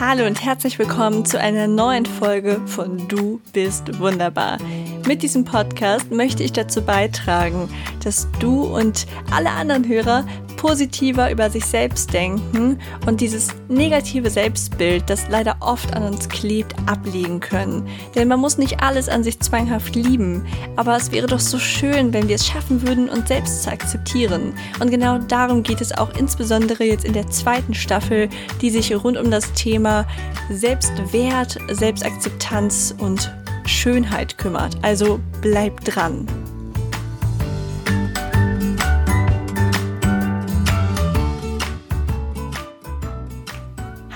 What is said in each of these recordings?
Hallo und herzlich willkommen zu einer neuen Folge von Du bist wunderbar. Mit diesem Podcast möchte ich dazu beitragen, dass du und alle anderen Hörer positiver über sich selbst denken und dieses negative Selbstbild, das leider oft an uns klebt, ablegen können. Denn man muss nicht alles an sich zwanghaft lieben, aber es wäre doch so schön, wenn wir es schaffen würden, uns selbst zu akzeptieren. Und genau darum geht es auch insbesondere jetzt in der zweiten Staffel, die sich rund um das Thema Selbstwert, Selbstakzeptanz und Schönheit kümmert. Also bleib dran.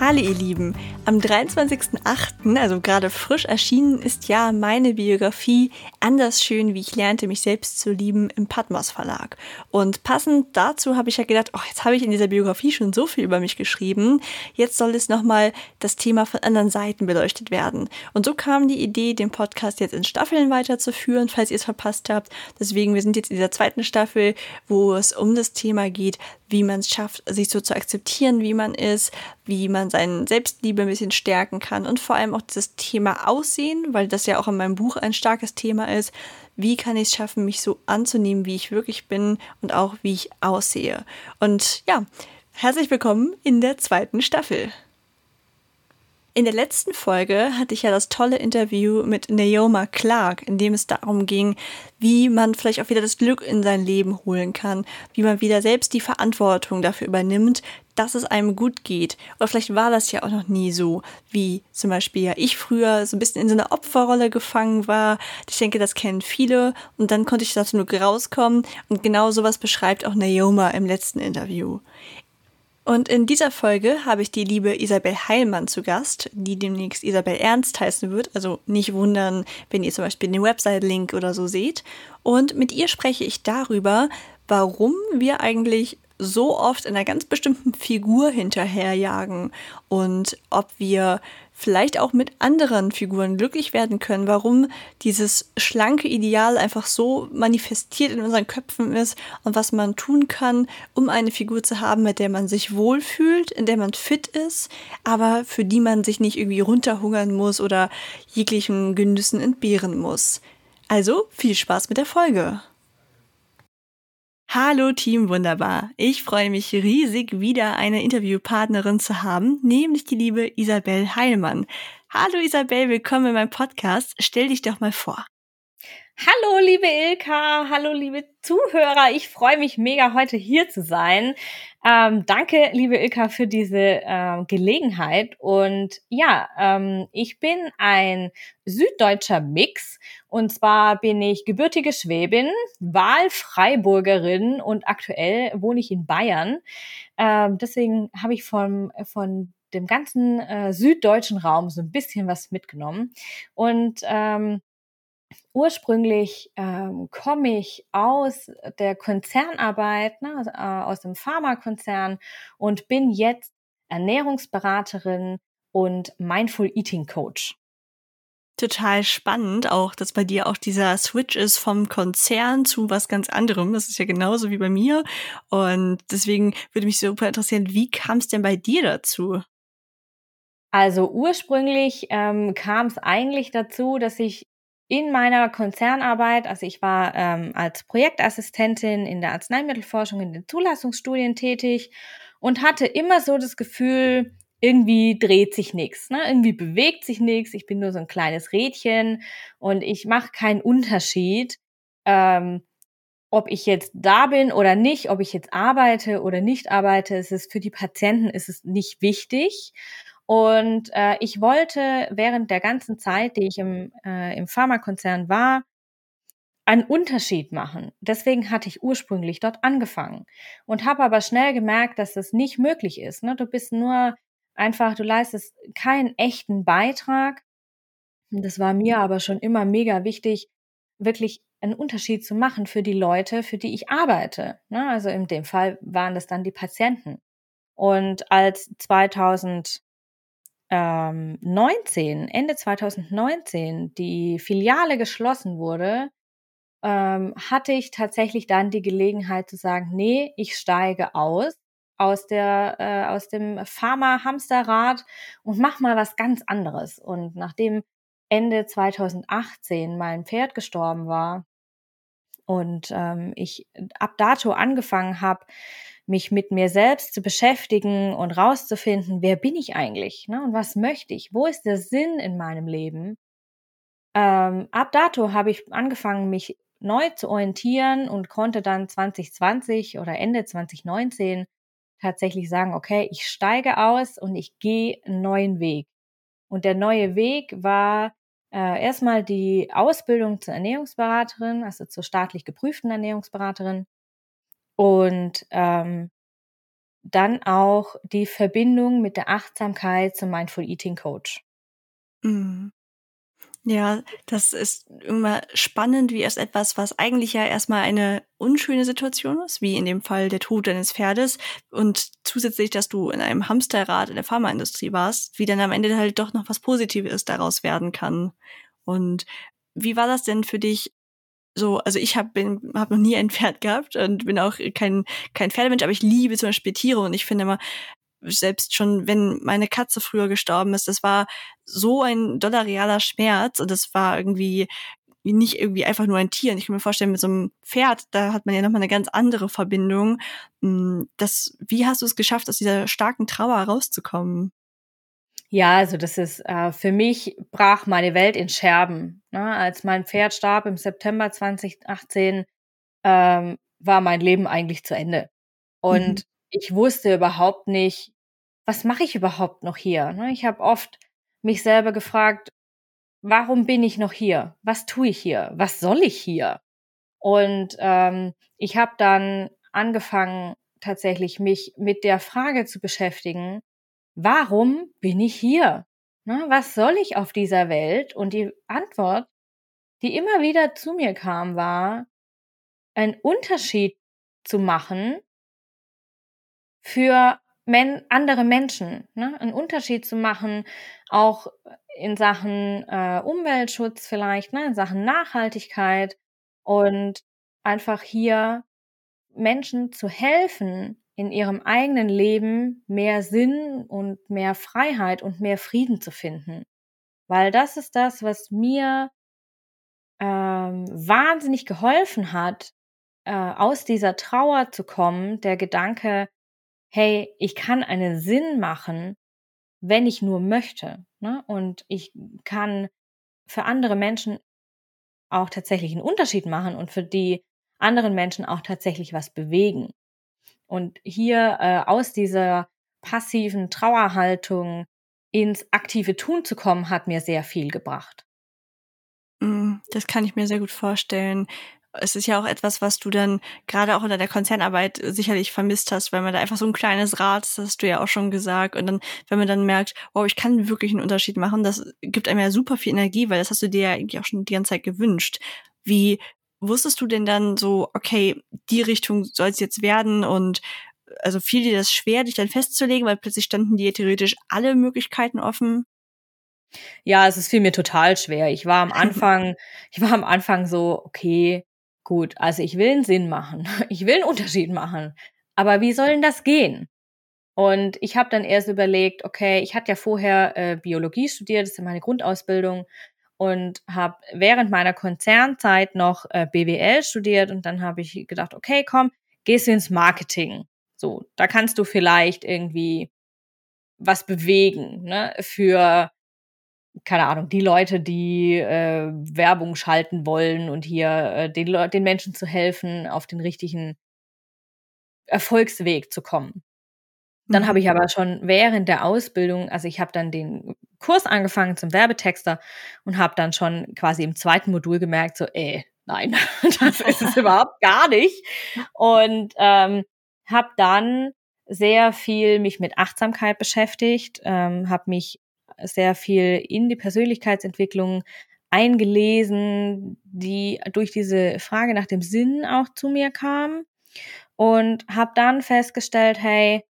Hallo ihr Lieben, am 23.08., also gerade frisch erschienen, ist ja meine Biografie Anders schön, wie ich lernte, mich selbst zu lieben im Patmos Verlag. Und passend dazu habe ich ja gedacht, oh, jetzt habe ich in dieser Biografie schon so viel über mich geschrieben, jetzt soll es nochmal das Thema von anderen Seiten beleuchtet werden. Und so kam die Idee, den Podcast jetzt in Staffeln weiterzuführen, falls ihr es verpasst habt. Deswegen, wir sind jetzt in dieser zweiten Staffel, wo es um das Thema geht, wie man es schafft, sich so zu akzeptieren, wie man ist, wie man seine Selbstliebe bisschen stärken kann und vor allem auch dieses Thema Aussehen, weil das ja auch in meinem Buch ein starkes Thema ist. Wie kann ich es schaffen, mich so anzunehmen, wie ich wirklich bin und auch wie ich aussehe? Und ja, herzlich willkommen in der zweiten Staffel. In der letzten Folge hatte ich ja das tolle Interview mit Naoma Clark, in dem es darum ging, wie man vielleicht auch wieder das Glück in sein Leben holen kann, wie man wieder selbst die Verantwortung dafür übernimmt, dass es einem gut geht. Oder vielleicht war das ja auch noch nie so, wie zum Beispiel ja ich früher so ein bisschen in so einer Opferrolle gefangen war. Ich denke, das kennen viele. Und dann konnte ich dazu nur rauskommen. Und genau sowas beschreibt auch Naoma im letzten Interview. Und in dieser Folge habe ich die liebe Isabel Heilmann zu Gast, die demnächst Isabel Ernst heißen wird. Also nicht wundern, wenn ihr zum Beispiel den Website-Link oder so seht. Und mit ihr spreche ich darüber, warum wir eigentlich so oft in einer ganz bestimmten Figur hinterherjagen und ob wir vielleicht auch mit anderen Figuren glücklich werden können, warum dieses schlanke Ideal einfach so manifestiert in unseren Köpfen ist und was man tun kann, um eine Figur zu haben, mit der man sich wohlfühlt, in der man fit ist, aber für die man sich nicht irgendwie runterhungern muss oder jeglichen Genüssen entbehren muss. Also viel Spaß mit der Folge. Hallo Team Wunderbar. Ich freue mich riesig, wieder eine Interviewpartnerin zu haben, nämlich die liebe Isabel Heilmann. Hallo Isabel, willkommen in meinem Podcast. Stell dich doch mal vor. Hallo, liebe Ilka, hallo, liebe Zuhörer. Ich freue mich mega, heute hier zu sein. Ähm, danke, liebe Ilka, für diese ähm, Gelegenheit. Und ja, ähm, ich bin ein süddeutscher Mix. Und zwar bin ich gebürtige Schwäbin, Wahlfreiburgerin und aktuell wohne ich in Bayern. Ähm, deswegen habe ich vom, von dem ganzen äh, süddeutschen Raum so ein bisschen was mitgenommen. Und ähm, ursprünglich ähm, komme ich aus der Konzernarbeit, ne, also, äh, aus dem Pharmakonzern und bin jetzt Ernährungsberaterin und Mindful Eating Coach. Total spannend auch, dass bei dir auch dieser Switch ist vom Konzern zu was ganz anderem. Das ist ja genauso wie bei mir. Und deswegen würde mich super interessieren, wie kam es denn bei dir dazu? Also ursprünglich ähm, kam es eigentlich dazu, dass ich in meiner Konzernarbeit, also ich war ähm, als Projektassistentin in der Arzneimittelforschung in den Zulassungsstudien tätig und hatte immer so das Gefühl, irgendwie dreht sich nichts, ne? irgendwie bewegt sich nichts, ich bin nur so ein kleines Rädchen und ich mache keinen Unterschied, ähm, ob ich jetzt da bin oder nicht, ob ich jetzt arbeite oder nicht arbeite, es ist für die Patienten ist es nicht wichtig. Und äh, ich wollte während der ganzen Zeit, die ich im, äh, im Pharmakonzern war, einen Unterschied machen. Deswegen hatte ich ursprünglich dort angefangen und habe aber schnell gemerkt, dass das nicht möglich ist. Ne? Du bist nur einfach, du leistest keinen echten Beitrag. Das war mir aber schon immer mega wichtig, wirklich einen Unterschied zu machen für die Leute, für die ich arbeite. Ne? Also in dem Fall waren das dann die Patienten. Und als 2000 ähm, 19, Ende 2019 die Filiale geschlossen wurde, ähm, hatte ich tatsächlich dann die Gelegenheit zu sagen, nee, ich steige aus aus der äh, aus dem Pharma-Hamsterrad und mach mal was ganz anderes. Und nachdem Ende 2018 mein Pferd gestorben war und ähm, ich ab dato angefangen habe, mich mit mir selbst zu beschäftigen und rauszufinden, wer bin ich eigentlich ne? und was möchte ich, wo ist der Sinn in meinem Leben. Ähm, ab dato habe ich angefangen, mich neu zu orientieren und konnte dann 2020 oder Ende 2019 tatsächlich sagen, okay, ich steige aus und ich gehe einen neuen Weg. Und der neue Weg war äh, erstmal die Ausbildung zur Ernährungsberaterin, also zur staatlich geprüften Ernährungsberaterin. Und ähm, dann auch die Verbindung mit der Achtsamkeit zum Mindful Eating Coach. Mhm. Ja, das ist immer spannend, wie erst etwas, was eigentlich ja erstmal eine unschöne Situation ist, wie in dem Fall der Tod deines Pferdes und zusätzlich, dass du in einem Hamsterrad in der Pharmaindustrie warst, wie dann am Ende halt doch noch was Positives daraus werden kann. Und wie war das denn für dich so, also ich habe hab noch nie ein Pferd gehabt und bin auch kein, kein Pferdemensch, aber ich liebe zum Beispiel Tiere und ich finde immer, selbst schon, wenn meine Katze früher gestorben ist, das war so ein doller realer Schmerz und das war irgendwie nicht irgendwie einfach nur ein Tier. Und ich kann mir vorstellen, mit so einem Pferd, da hat man ja nochmal eine ganz andere Verbindung. Hm, das, wie hast du es geschafft, aus dieser starken Trauer rauszukommen? Ja, also das ist äh, für mich brach meine Welt in Scherben. Ne? Als mein Pferd starb im September 2018, ähm, war mein Leben eigentlich zu Ende. Und mhm. ich wusste überhaupt nicht, was mache ich überhaupt noch hier? Ne? Ich habe oft mich selber gefragt, warum bin ich noch hier? Was tue ich hier? Was soll ich hier? Und ähm, ich habe dann angefangen, tatsächlich mich mit der Frage zu beschäftigen, warum bin ich hier? Ne? Was soll ich auf dieser Welt? Und die Antwort, die immer wieder zu mir kam, war, einen Unterschied zu machen für men andere Menschen, ne? einen Unterschied zu machen, auch in Sachen äh, Umweltschutz vielleicht, ne? in Sachen Nachhaltigkeit und einfach hier Menschen zu helfen, in ihrem eigenen Leben mehr Sinn und mehr Freiheit und mehr Frieden zu finden. Weil das ist das, was mir ähm, wahnsinnig geholfen hat, äh, aus dieser Trauer zu kommen, der Gedanke, hey, ich kann einen Sinn machen, wenn ich nur möchte. Ne? Und ich kann für andere Menschen auch tatsächlich einen Unterschied machen und für die anderen Menschen auch tatsächlich was bewegen. Und hier äh, aus dieser passiven Trauerhaltung ins aktive Tun zu kommen, hat mir sehr viel gebracht. Mm, das kann ich mir sehr gut vorstellen es ist ja auch etwas, was du dann gerade auch in der Konzernarbeit sicherlich vermisst hast, weil man da einfach so ein kleines Rad, das hast du ja auch schon gesagt. Und dann, wenn man dann merkt, wow, ich kann wirklich einen Unterschied machen, das gibt einem ja super viel Energie, weil das hast du dir ja eigentlich auch schon die ganze Zeit gewünscht. Wie wusstest du denn dann so, okay, die Richtung soll es jetzt werden und also fiel dir das schwer, dich dann festzulegen, weil plötzlich standen dir theoretisch alle Möglichkeiten offen? Ja, es ist fiel mir total schwer. Ich war am Anfang, ich war am Anfang so, okay, Gut, also ich will einen Sinn machen, ich will einen Unterschied machen, aber wie soll denn das gehen? Und ich habe dann erst überlegt, okay, ich hatte ja vorher äh, Biologie studiert, das ist ja meine Grundausbildung und habe während meiner Konzernzeit noch äh, BWL studiert und dann habe ich gedacht, okay, komm, gehst du ins Marketing. So, da kannst du vielleicht irgendwie was bewegen, ne, für keine Ahnung, die Leute, die äh, Werbung schalten wollen und hier äh, den, den Menschen zu helfen, auf den richtigen Erfolgsweg zu kommen. Dann mhm. habe ich aber schon während der Ausbildung, also ich habe dann den Kurs angefangen zum Werbetexter und habe dann schon quasi im zweiten Modul gemerkt, so, ey, nein, das ist es überhaupt gar nicht. Und ähm, habe dann sehr viel mich mit Achtsamkeit beschäftigt, ähm, habe mich sehr viel in die Persönlichkeitsentwicklung eingelesen, die durch diese Frage nach dem Sinn auch zu mir kam und habe dann festgestellt, hey,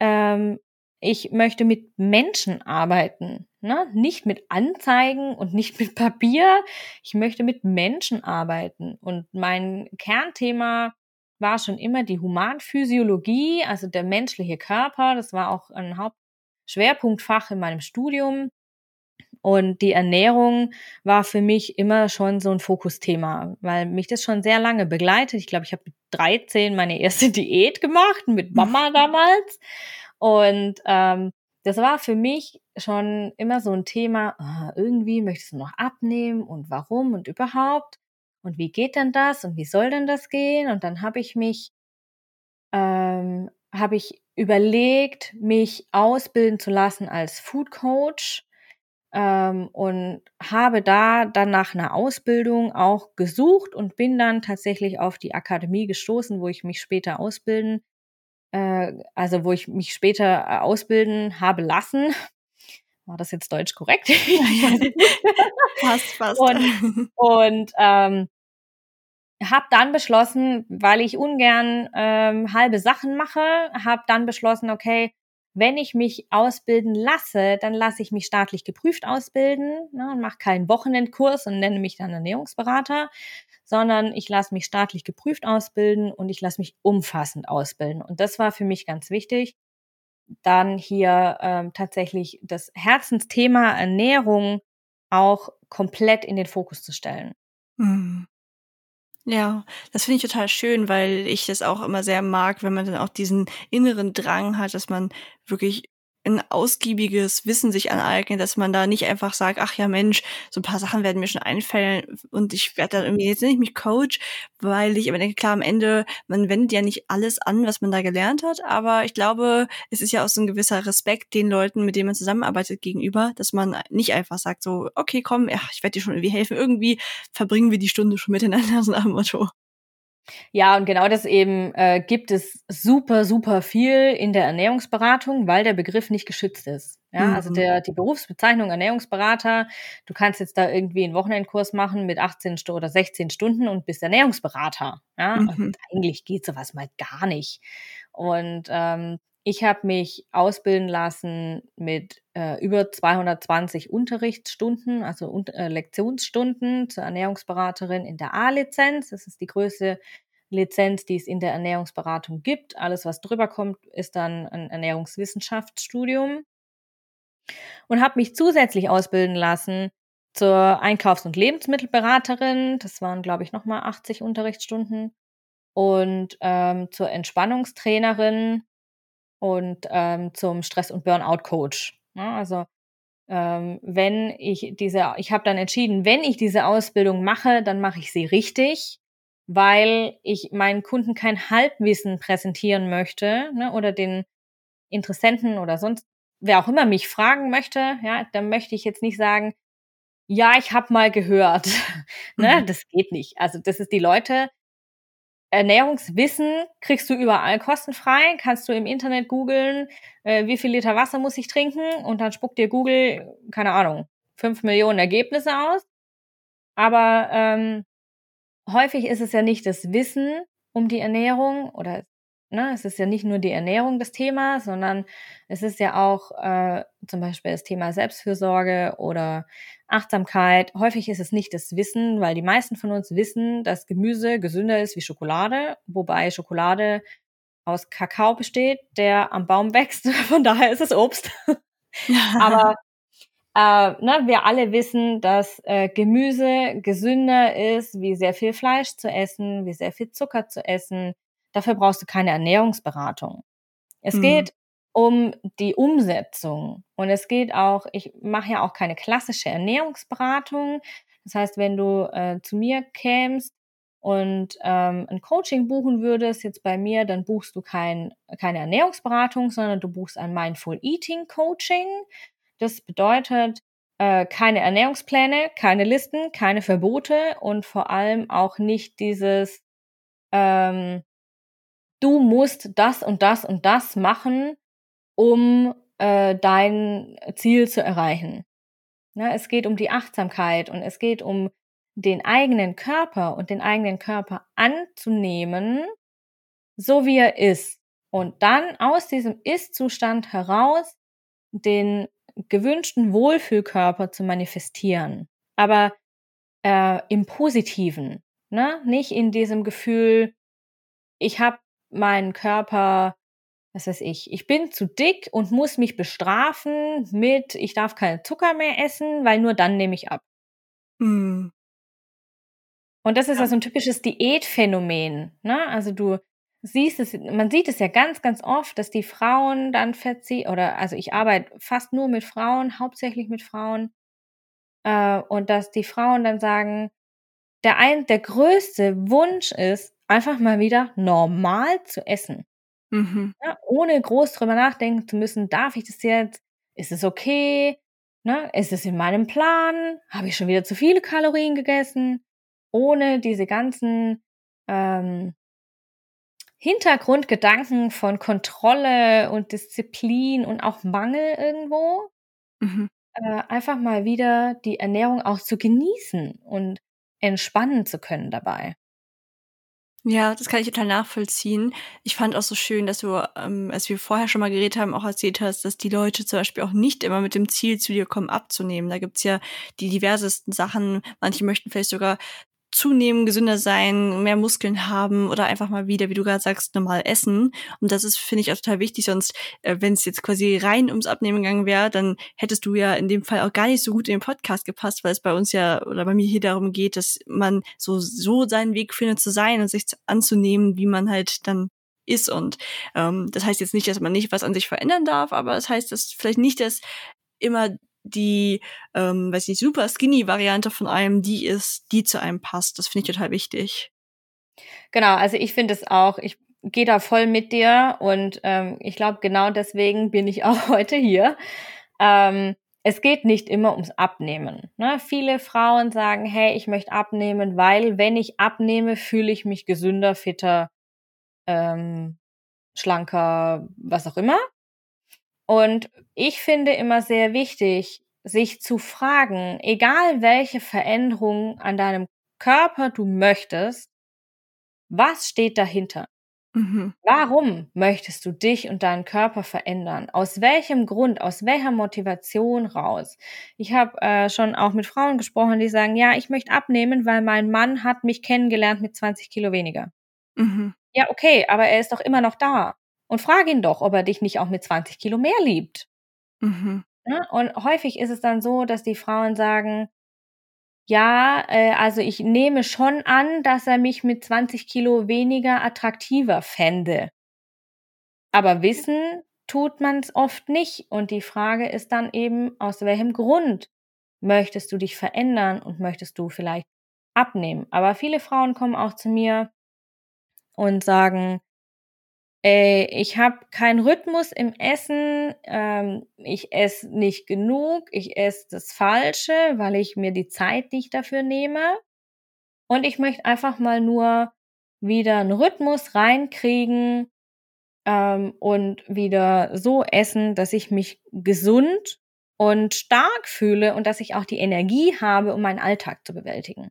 ähm, ich möchte mit Menschen arbeiten, ne? nicht mit Anzeigen und nicht mit Papier. Ich möchte mit Menschen arbeiten und mein Kernthema war schon immer die Humanphysiologie, also der menschliche Körper. Das war auch ein Hauptschwerpunktfach in meinem Studium. Und die Ernährung war für mich immer schon so ein Fokusthema, weil mich das schon sehr lange begleitet. Ich glaube, ich habe mit 13 meine erste Diät gemacht, mit Mama damals. Und ähm, das war für mich schon immer so ein Thema, oh, irgendwie möchtest du noch abnehmen und warum und überhaupt. Und wie geht denn das und wie soll denn das gehen? Und dann habe ich mich, ähm, habe ich überlegt, mich ausbilden zu lassen als Food Coach ähm, und habe da dann nach einer Ausbildung auch gesucht und bin dann tatsächlich auf die Akademie gestoßen, wo ich mich später ausbilden, äh, also wo ich mich später äh, ausbilden habe lassen. War das jetzt deutsch korrekt? fast, fast. Und, und ähm, habe dann beschlossen, weil ich ungern ähm, halbe Sachen mache, habe dann beschlossen, okay, wenn ich mich ausbilden lasse, dann lasse ich mich staatlich geprüft ausbilden ne, und mache keinen Wochenendkurs und nenne mich dann Ernährungsberater, sondern ich lasse mich staatlich geprüft ausbilden und ich lasse mich umfassend ausbilden. Und das war für mich ganz wichtig, dann hier ähm, tatsächlich das Herzensthema Ernährung auch komplett in den Fokus zu stellen. Mhm. Ja, das finde ich total schön, weil ich das auch immer sehr mag, wenn man dann auch diesen inneren Drang hat, dass man wirklich ein ausgiebiges Wissen sich aneignet, dass man da nicht einfach sagt, ach ja Mensch, so ein paar Sachen werden mir schon einfallen und ich werde dann irgendwie, jetzt nenne ich mich Coach, weil ich aber denke, klar, am Ende, man wendet ja nicht alles an, was man da gelernt hat, aber ich glaube, es ist ja auch so ein gewisser Respekt den Leuten, mit denen man zusammenarbeitet, gegenüber, dass man nicht einfach sagt so, okay, komm, ja, ich werde dir schon irgendwie helfen, irgendwie verbringen wir die Stunde schon miteinander, so nach dem Motto. Ja, und genau das eben äh, gibt es super, super viel in der Ernährungsberatung, weil der Begriff nicht geschützt ist. Ja, also mhm. also der, die Berufsbezeichnung Ernährungsberater, du kannst jetzt da irgendwie einen Wochenendkurs machen mit 18 oder 16 Stunden und bist Ernährungsberater. Ja, mhm. und eigentlich geht sowas mal gar nicht. Und ähm, ich habe mich ausbilden lassen mit äh, über 220 Unterrichtsstunden, also äh, Lektionsstunden zur Ernährungsberaterin in der A-Lizenz. Das ist die größte Lizenz, die es in der Ernährungsberatung gibt. Alles, was drüber kommt, ist dann ein Ernährungswissenschaftsstudium. Und habe mich zusätzlich ausbilden lassen zur Einkaufs- und Lebensmittelberaterin. Das waren, glaube ich, nochmal 80 Unterrichtsstunden. Und ähm, zur Entspannungstrainerin und ähm, zum Stress- und Burnout-Coach. Ja, also ähm, wenn ich diese, ich habe dann entschieden, wenn ich diese Ausbildung mache, dann mache ich sie richtig, weil ich meinen Kunden kein Halbwissen präsentieren möchte ne, oder den Interessenten oder sonst wer auch immer mich fragen möchte, ja, dann möchte ich jetzt nicht sagen, ja, ich habe mal gehört. ne, mhm. das geht nicht. Also das ist die Leute, Ernährungswissen kriegst du überall kostenfrei. Kannst du im Internet googeln, äh, wie viel Liter Wasser muss ich trinken und dann spuckt dir Google, keine Ahnung, fünf Millionen Ergebnisse aus. Aber ähm, häufig ist es ja nicht das Wissen um die Ernährung oder ne, es ist ja nicht nur die Ernährung das Thema, sondern es ist ja auch äh, zum Beispiel das Thema Selbstfürsorge oder Achtsamkeit. Häufig ist es nicht das Wissen, weil die meisten von uns wissen, dass Gemüse gesünder ist wie Schokolade, wobei Schokolade aus Kakao besteht, der am Baum wächst. Von daher ist es Obst. Aber äh, ne, wir alle wissen, dass äh, Gemüse gesünder ist, wie sehr viel Fleisch zu essen, wie sehr viel Zucker zu essen. Dafür brauchst du keine Ernährungsberatung. Es mhm. geht um die Umsetzung. Und es geht auch, ich mache ja auch keine klassische Ernährungsberatung. Das heißt, wenn du äh, zu mir kämst und ähm, ein Coaching buchen würdest, jetzt bei mir, dann buchst du kein, keine Ernährungsberatung, sondern du buchst ein Mindful Eating Coaching. Das bedeutet, äh, keine Ernährungspläne, keine Listen, keine Verbote und vor allem auch nicht dieses, ähm, du musst das und das und das machen, um äh, dein Ziel zu erreichen. Ja, es geht um die Achtsamkeit und es geht um den eigenen Körper und den eigenen Körper anzunehmen, so wie er ist. Und dann aus diesem Ist-Zustand heraus den gewünschten Wohlfühlkörper zu manifestieren. Aber äh, im Positiven, ne? nicht in diesem Gefühl, ich habe meinen Körper, was weiß ich, ich bin zu dick und muss mich bestrafen mit, ich darf keinen Zucker mehr essen, weil nur dann nehme ich ab. Mhm. Und das ist ja so ein typisches Diätphänomen. Ne? Also du siehst es, man sieht es ja ganz, ganz oft, dass die Frauen dann verziehen, oder also ich arbeite fast nur mit Frauen, hauptsächlich mit Frauen, äh, und dass die Frauen dann sagen, der ein, der größte Wunsch ist, einfach mal wieder normal zu essen. Mhm. Ja, ohne groß drüber nachdenken zu müssen, darf ich das jetzt? Ist es okay? Ne? Ist es in meinem Plan? Habe ich schon wieder zu viele Kalorien gegessen? Ohne diese ganzen ähm, Hintergrundgedanken von Kontrolle und Disziplin und auch Mangel irgendwo. Mhm. Äh, einfach mal wieder die Ernährung auch zu genießen und entspannen zu können dabei. Ja, das kann ich total nachvollziehen. Ich fand auch so schön, dass du, ähm, als wir vorher schon mal geredet haben, auch erzählt hast, dass die Leute zum Beispiel auch nicht immer mit dem Ziel zu dir kommen, abzunehmen. Da gibt's ja die diversesten Sachen. Manche möchten vielleicht sogar zunehmen, gesünder sein, mehr Muskeln haben oder einfach mal wieder, wie du gerade sagst, normal essen. Und das ist, finde ich, auch total wichtig. Sonst, äh, wenn es jetzt quasi rein ums Abnehmen gegangen wäre, dann hättest du ja in dem Fall auch gar nicht so gut in den Podcast gepasst, weil es bei uns ja oder bei mir hier darum geht, dass man so, so seinen Weg findet zu sein und sich anzunehmen, wie man halt dann ist. Und ähm, das heißt jetzt nicht, dass man nicht was an sich verändern darf, aber es das heißt, dass vielleicht nicht, dass immer die, ähm, weiß nicht, super skinny Variante von einem die ist, die zu einem passt. Das finde ich total wichtig. Genau, also ich finde es auch, ich gehe da voll mit dir und ähm, ich glaube, genau deswegen bin ich auch heute hier. Ähm, es geht nicht immer ums Abnehmen. Ne? Viele Frauen sagen, hey, ich möchte abnehmen, weil wenn ich abnehme, fühle ich mich gesünder, fitter, ähm, schlanker, was auch immer. Und ich finde immer sehr wichtig, sich zu fragen, egal welche Veränderung an deinem Körper du möchtest, was steht dahinter? Mhm. Warum möchtest du dich und deinen Körper verändern? Aus welchem Grund, aus welcher Motivation raus? Ich habe äh, schon auch mit Frauen gesprochen, die sagen, ja, ich möchte abnehmen, weil mein Mann hat mich kennengelernt mit 20 Kilo weniger. Mhm. Ja, okay, aber er ist doch immer noch da und frag ihn doch, ob er dich nicht auch mit 20 Kilo mehr liebt. Mhm. Ja, und häufig ist es dann so, dass die Frauen sagen, ja, äh, also ich nehme schon an, dass er mich mit 20 Kilo weniger attraktiver fände. Aber wissen tut man es oft nicht. Und die Frage ist dann eben, aus welchem Grund möchtest du dich verändern und möchtest du vielleicht abnehmen? Aber viele Frauen kommen auch zu mir und sagen, ich habe keinen Rhythmus im Essen, ähm, ich esse nicht genug, ich esse das Falsche, weil ich mir die Zeit nicht dafür nehme. Und ich möchte einfach mal nur wieder einen Rhythmus reinkriegen ähm, und wieder so essen, dass ich mich gesund und stark fühle und dass ich auch die Energie habe, um meinen Alltag zu bewältigen.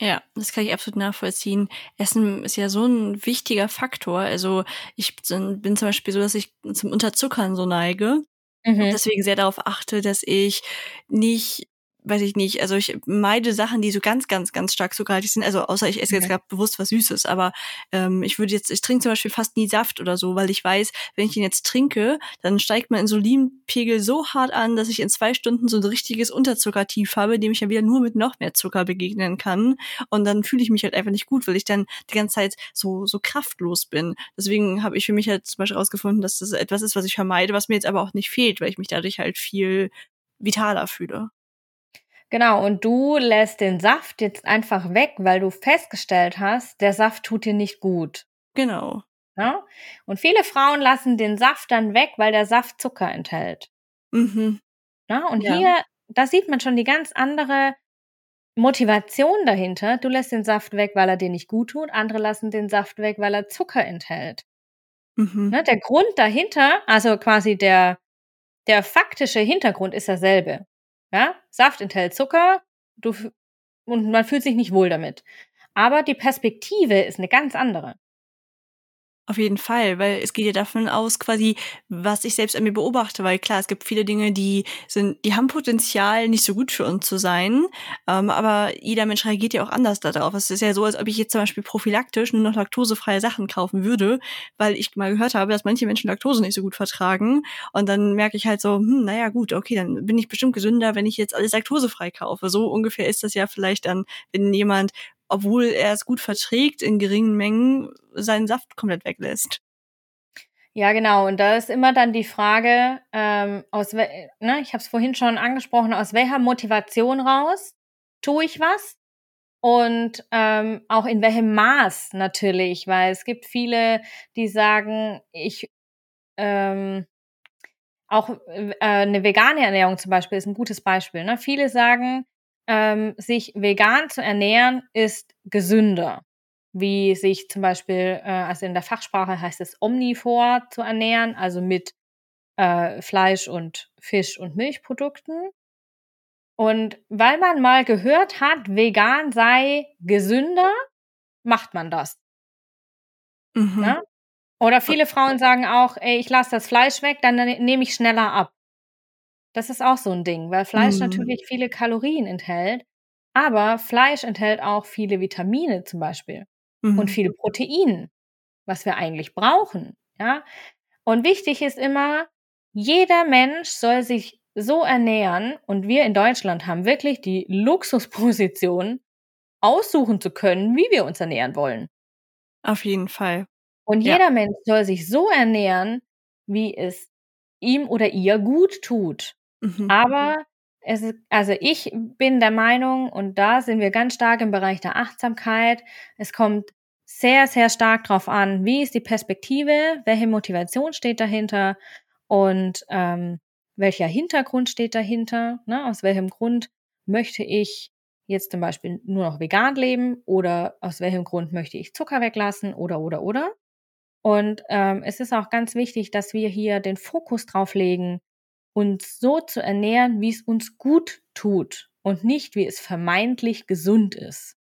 Ja, das kann ich absolut nachvollziehen. Essen ist ja so ein wichtiger Faktor. Also ich bin zum Beispiel so, dass ich zum Unterzuckern so neige. Mhm. Deswegen sehr darauf achte, dass ich nicht weiß ich nicht, also ich meide Sachen, die so ganz, ganz, ganz stark zuckerhaltig sind. Also außer ich esse jetzt gerade bewusst was Süßes, aber ähm, ich würde jetzt, ich trinke zum Beispiel fast nie Saft oder so, weil ich weiß, wenn ich ihn jetzt trinke, dann steigt mein Insulinpegel so hart an, dass ich in zwei Stunden so ein richtiges Unterzuckertief habe, dem ich ja wieder nur mit noch mehr Zucker begegnen kann. Und dann fühle ich mich halt einfach nicht gut, weil ich dann die ganze Zeit so, so kraftlos bin. Deswegen habe ich für mich halt zum Beispiel rausgefunden, dass das etwas ist, was ich vermeide, was mir jetzt aber auch nicht fehlt, weil ich mich dadurch halt viel vitaler fühle. Genau, und du lässt den Saft jetzt einfach weg, weil du festgestellt hast, der Saft tut dir nicht gut. Genau. Ja? Und viele Frauen lassen den Saft dann weg, weil der Saft Zucker enthält. Mhm. Ja? Und ja. hier, da sieht man schon die ganz andere Motivation dahinter. Du lässt den Saft weg, weil er dir nicht gut tut. Andere lassen den Saft weg, weil er Zucker enthält. Mhm. Ne? Der Grund dahinter, also quasi der, der faktische Hintergrund ist derselbe. Ja, Saft enthält Zucker du, und man fühlt sich nicht wohl damit. Aber die Perspektive ist eine ganz andere. Auf jeden Fall, weil es geht ja davon aus, quasi, was ich selbst an mir beobachte, weil klar, es gibt viele Dinge, die sind, die haben Potenzial, nicht so gut für uns zu sein, ähm, aber jeder Mensch reagiert ja auch anders darauf. Es ist ja so, als ob ich jetzt zum Beispiel prophylaktisch nur noch laktosefreie Sachen kaufen würde, weil ich mal gehört habe, dass manche Menschen Laktose nicht so gut vertragen und dann merke ich halt so, hm, naja gut, okay, dann bin ich bestimmt gesünder, wenn ich jetzt alles laktosefrei kaufe. So ungefähr ist das ja vielleicht dann, wenn jemand obwohl er es gut verträgt, in geringen Mengen seinen Saft komplett weglässt. Ja, genau. Und da ist immer dann die Frage, ähm, aus ne, ich habe es vorhin schon angesprochen, aus welcher Motivation raus tue ich was? Und ähm, auch in welchem Maß natürlich, weil es gibt viele, die sagen, ich ähm, auch äh, eine vegane Ernährung zum Beispiel ist ein gutes Beispiel. Ne? Viele sagen, ähm, sich vegan zu ernähren ist gesünder, wie sich zum Beispiel, äh, also in der Fachsprache heißt es omnivor zu ernähren, also mit äh, Fleisch und Fisch und Milchprodukten. Und weil man mal gehört hat, vegan sei gesünder, macht man das. Mhm. Ne? Oder viele Frauen sagen auch, ey, ich lasse das Fleisch weg, dann nehme ich schneller ab. Das ist auch so ein Ding, weil Fleisch mhm. natürlich viele Kalorien enthält, aber Fleisch enthält auch viele Vitamine zum Beispiel mhm. und viele Proteine, was wir eigentlich brauchen, ja. Und wichtig ist immer, jeder Mensch soll sich so ernähren und wir in Deutschland haben wirklich die Luxusposition, aussuchen zu können, wie wir uns ernähren wollen. Auf jeden Fall. Und jeder ja. Mensch soll sich so ernähren, wie es ihm oder ihr gut tut. Mhm. Aber es ist, also ich bin der Meinung, und da sind wir ganz stark im Bereich der Achtsamkeit, es kommt sehr, sehr stark drauf an, wie ist die Perspektive, welche Motivation steht dahinter und ähm, welcher Hintergrund steht dahinter, ne? aus welchem Grund möchte ich jetzt zum Beispiel nur noch vegan leben oder aus welchem Grund möchte ich Zucker weglassen oder oder oder. Und ähm, es ist auch ganz wichtig, dass wir hier den Fokus drauf legen, uns so zu ernähren, wie es uns gut tut und nicht, wie es vermeintlich gesund ist.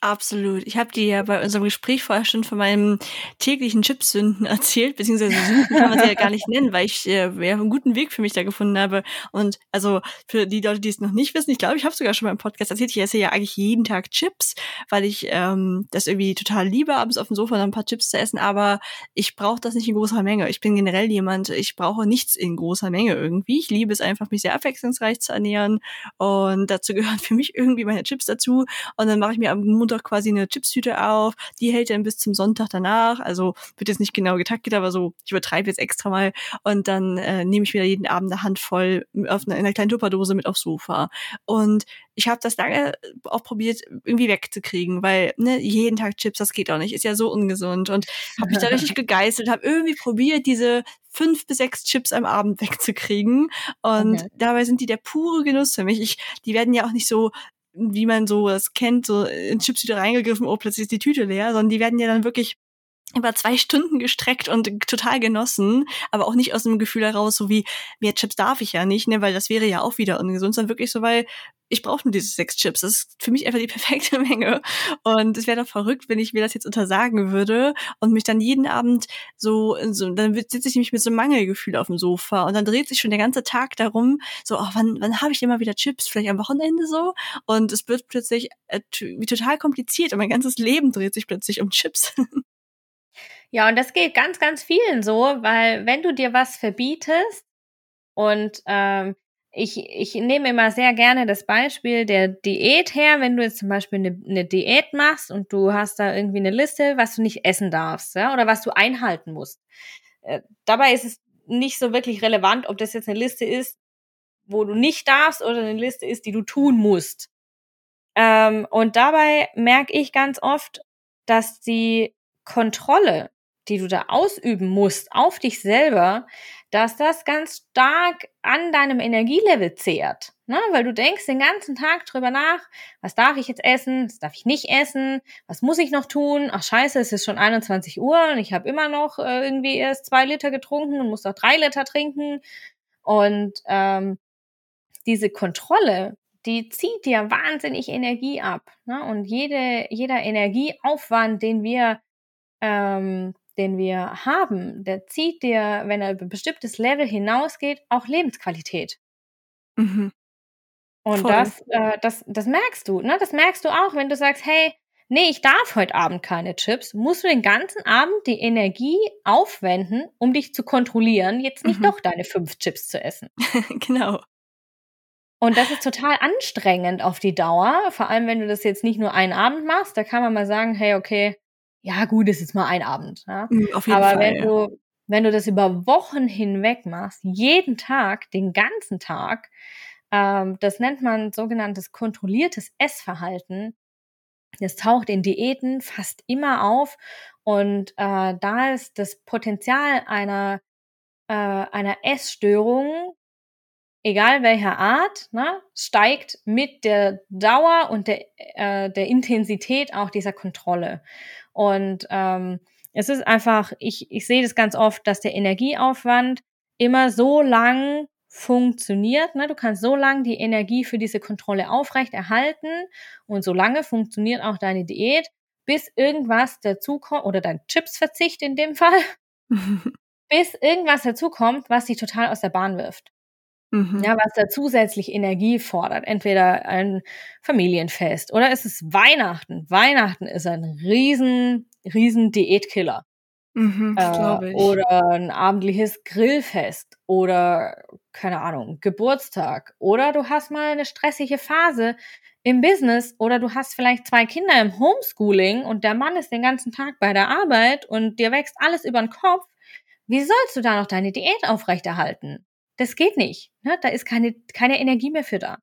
Absolut. Ich habe dir ja bei unserem Gespräch vorher schon von meinem täglichen Chipsünden erzählt, beziehungsweise Sünden kann man sie ja gar nicht nennen, weil ich äh, ja, einen guten Weg für mich da gefunden habe. Und also für die Leute, die es noch nicht wissen, ich glaube, ich habe sogar schon mal im Podcast erzählt, ich esse ja eigentlich jeden Tag Chips, weil ich ähm, das irgendwie total liebe, abends auf dem Sofa dann ein paar Chips zu essen, aber ich brauche das nicht in großer Menge. Ich bin generell jemand, ich brauche nichts in großer Menge irgendwie. Ich liebe es einfach, mich sehr abwechslungsreich zu ernähren und dazu gehören für mich irgendwie meine Chips dazu und dann mache ich mir am Montag quasi eine Chipstüte auf, die hält dann bis zum Sonntag danach, also wird jetzt nicht genau getaktet, aber so, ich übertreibe jetzt extra mal. Und dann äh, nehme ich wieder jeden Abend eine Handvoll auf eine, in einer kleinen Tupperdose mit aufs Sofa. Und ich habe das lange auch probiert, irgendwie wegzukriegen, weil ne, jeden Tag Chips, das geht auch nicht, ist ja so ungesund. Und habe mich da richtig gegeißelt, habe irgendwie probiert, diese fünf bis sechs Chips am Abend wegzukriegen. Und okay. dabei sind die der pure Genuss für mich. Ich, die werden ja auch nicht so wie man so es kennt, so in Chipstüte reingegriffen, oh, plötzlich ist die Tüte leer, sondern die werden ja dann wirklich über zwei Stunden gestreckt und total genossen, aber auch nicht aus dem Gefühl heraus, so wie, mehr Chips darf ich ja nicht, ne, weil das wäre ja auch wieder ungesund, sondern wirklich so, weil ich brauche nur diese sechs Chips. Das ist für mich einfach die perfekte Menge. Und es wäre doch verrückt, wenn ich mir das jetzt untersagen würde und mich dann jeden Abend so, so dann sitze ich nämlich mit so einem Mangelgefühl auf dem Sofa und dann dreht sich schon der ganze Tag darum, so, oh, wann, wann habe ich immer wieder Chips? Vielleicht am Wochenende so? Und es wird plötzlich äh, wie total kompliziert und mein ganzes Leben dreht sich plötzlich um Chips. Ja, und das geht ganz, ganz vielen so, weil wenn du dir was verbietest und ähm, ich, ich nehme immer sehr gerne das Beispiel der Diät her, wenn du jetzt zum Beispiel eine, eine Diät machst und du hast da irgendwie eine Liste, was du nicht essen darfst, ja, oder was du einhalten musst. Äh, dabei ist es nicht so wirklich relevant, ob das jetzt eine Liste ist, wo du nicht darfst oder eine Liste ist, die du tun musst. Ähm, und dabei merke ich ganz oft, dass die Kontrolle die du da ausüben musst auf dich selber, dass das ganz stark an deinem Energielevel zehrt. Ne? Weil du denkst den ganzen Tag drüber nach, was darf ich jetzt essen, was darf ich nicht essen, was muss ich noch tun, ach scheiße, es ist schon 21 Uhr und ich habe immer noch äh, irgendwie erst zwei Liter getrunken und muss noch drei Liter trinken. Und ähm, diese Kontrolle, die zieht dir wahnsinnig Energie ab. Ne? Und jede, jeder Energieaufwand, den wir ähm, den wir haben, der zieht dir, wenn er über ein bestimmtes Level hinausgeht, auch Lebensqualität. Mhm. Und das, äh, das, das merkst du, ne? Das merkst du auch, wenn du sagst, hey, nee, ich darf heute Abend keine Chips, musst du den ganzen Abend die Energie aufwenden, um dich zu kontrollieren, jetzt nicht mhm. doch deine fünf Chips zu essen. genau. Und das ist total anstrengend auf die Dauer, vor allem wenn du das jetzt nicht nur einen Abend machst, da kann man mal sagen, hey, okay, ja gut, es ist mal ein Abend. Ja? Mhm, auf jeden Aber Fall, wenn du wenn du das über Wochen hinweg machst, jeden Tag, den ganzen Tag, ähm, das nennt man sogenanntes kontrolliertes Essverhalten. Das taucht in Diäten fast immer auf und äh, da ist das Potenzial einer äh, einer Essstörung egal welcher Art, ne, steigt mit der Dauer und der, äh, der Intensität auch dieser Kontrolle. Und ähm, es ist einfach, ich, ich sehe das ganz oft, dass der Energieaufwand immer so lang funktioniert. Ne? Du kannst so lange die Energie für diese Kontrolle aufrechterhalten und so lange funktioniert auch deine Diät, bis irgendwas dazukommt, oder dein Chipsverzicht in dem Fall, bis irgendwas dazukommt, was dich total aus der Bahn wirft. Mhm. Ja, was da zusätzlich Energie fordert. Entweder ein Familienfest oder ist es Weihnachten. Weihnachten ist ein riesen, riesen Diätkiller. Mhm, äh, oder ein abendliches Grillfest oder keine Ahnung, Geburtstag. Oder du hast mal eine stressige Phase im Business oder du hast vielleicht zwei Kinder im Homeschooling und der Mann ist den ganzen Tag bei der Arbeit und dir wächst alles über den Kopf. Wie sollst du da noch deine Diät aufrechterhalten? Das geht nicht. Ne? Da ist keine, keine Energie mehr für da.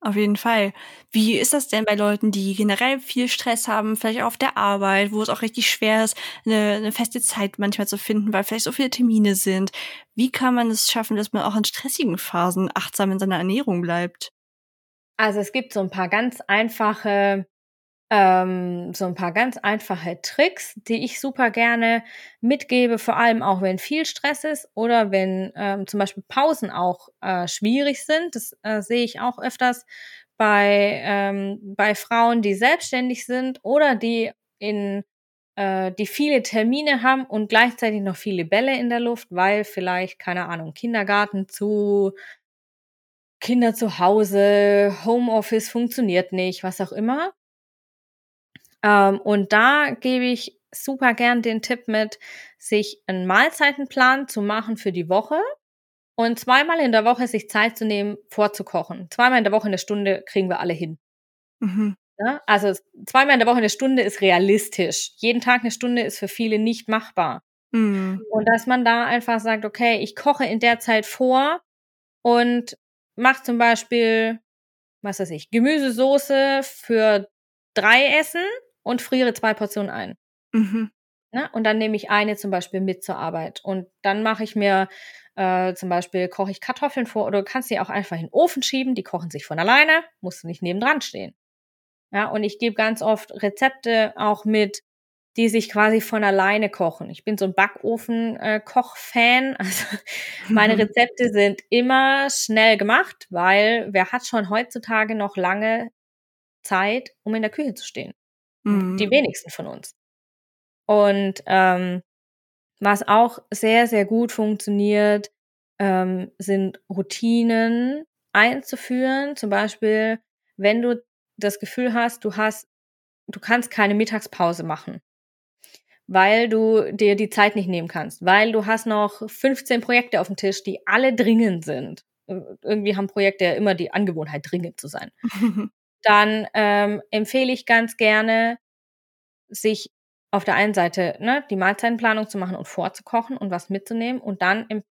Auf jeden Fall. Wie ist das denn bei Leuten, die generell viel Stress haben, vielleicht auch auf der Arbeit, wo es auch richtig schwer ist, eine, eine feste Zeit manchmal zu finden, weil vielleicht so viele Termine sind? Wie kann man es schaffen, dass man auch in stressigen Phasen achtsam in seiner Ernährung bleibt? Also es gibt so ein paar ganz einfache ähm, so ein paar ganz einfache Tricks, die ich super gerne mitgebe, vor allem auch wenn viel Stress ist oder wenn ähm, zum Beispiel Pausen auch äh, schwierig sind. Das äh, sehe ich auch öfters bei, ähm, bei Frauen, die selbstständig sind oder die in äh, die viele Termine haben und gleichzeitig noch viele Bälle in der Luft, weil vielleicht, keine Ahnung, Kindergarten zu, Kinder zu Hause, Homeoffice funktioniert nicht, was auch immer. Ähm, und da gebe ich super gern den Tipp mit, sich einen Mahlzeitenplan zu machen für die Woche und zweimal in der Woche sich Zeit zu nehmen, vorzukochen. Zweimal in der Woche eine Stunde kriegen wir alle hin. Mhm. Ja, also zweimal in der Woche eine Stunde ist realistisch. Jeden Tag eine Stunde ist für viele nicht machbar. Mhm. Und dass man da einfach sagt, okay, ich koche in der Zeit vor und mache zum Beispiel, was weiß ich, Gemüsesoße für drei Essen und friere zwei Portionen ein. Mhm. Ne? Und dann nehme ich eine zum Beispiel mit zur Arbeit. Und dann mache ich mir äh, zum Beispiel, koche ich Kartoffeln vor oder du kannst die auch einfach in den Ofen schieben, die kochen sich von alleine, musst du nicht nebendran stehen. Ja, und ich gebe ganz oft Rezepte auch mit, die sich quasi von alleine kochen. Ich bin so ein Backofen-Koch-Fan. Also meine Rezepte sind immer schnell gemacht, weil wer hat schon heutzutage noch lange Zeit, um in der Küche zu stehen? Mhm. Die wenigsten von uns. Und ähm, was auch sehr, sehr gut funktioniert, ähm, sind Routinen einzuführen. Zum Beispiel, wenn du das Gefühl hast, du hast, du kannst keine Mittagspause machen, weil du dir die Zeit nicht nehmen kannst, weil du hast noch 15 Projekte auf dem Tisch, die alle dringend sind. Irgendwie haben Projekte ja immer die Angewohnheit, dringend zu sein. dann ähm, empfehle ich ganz gerne, sich auf der einen Seite ne, die Mahlzeitenplanung zu machen und vorzukochen und was mitzunehmen und dann im,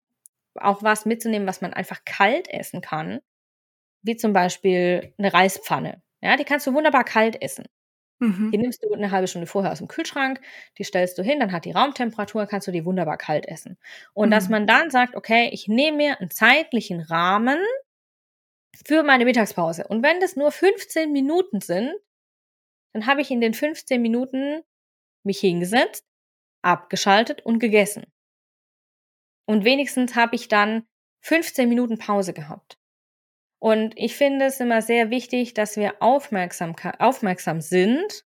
auch was mitzunehmen, was man einfach kalt essen kann, wie zum Beispiel eine Reispfanne. Ja, die kannst du wunderbar kalt essen. Mhm. Die nimmst du eine halbe Stunde vorher aus dem Kühlschrank, die stellst du hin, dann hat die Raumtemperatur, kannst du die wunderbar kalt essen. Und mhm. dass man dann sagt, okay, ich nehme mir einen zeitlichen Rahmen, für meine Mittagspause. Und wenn das nur 15 Minuten sind, dann habe ich in den 15 Minuten mich hingesetzt, abgeschaltet und gegessen. Und wenigstens habe ich dann 15 Minuten Pause gehabt. Und ich finde es immer sehr wichtig, dass wir aufmerksam, aufmerksam sind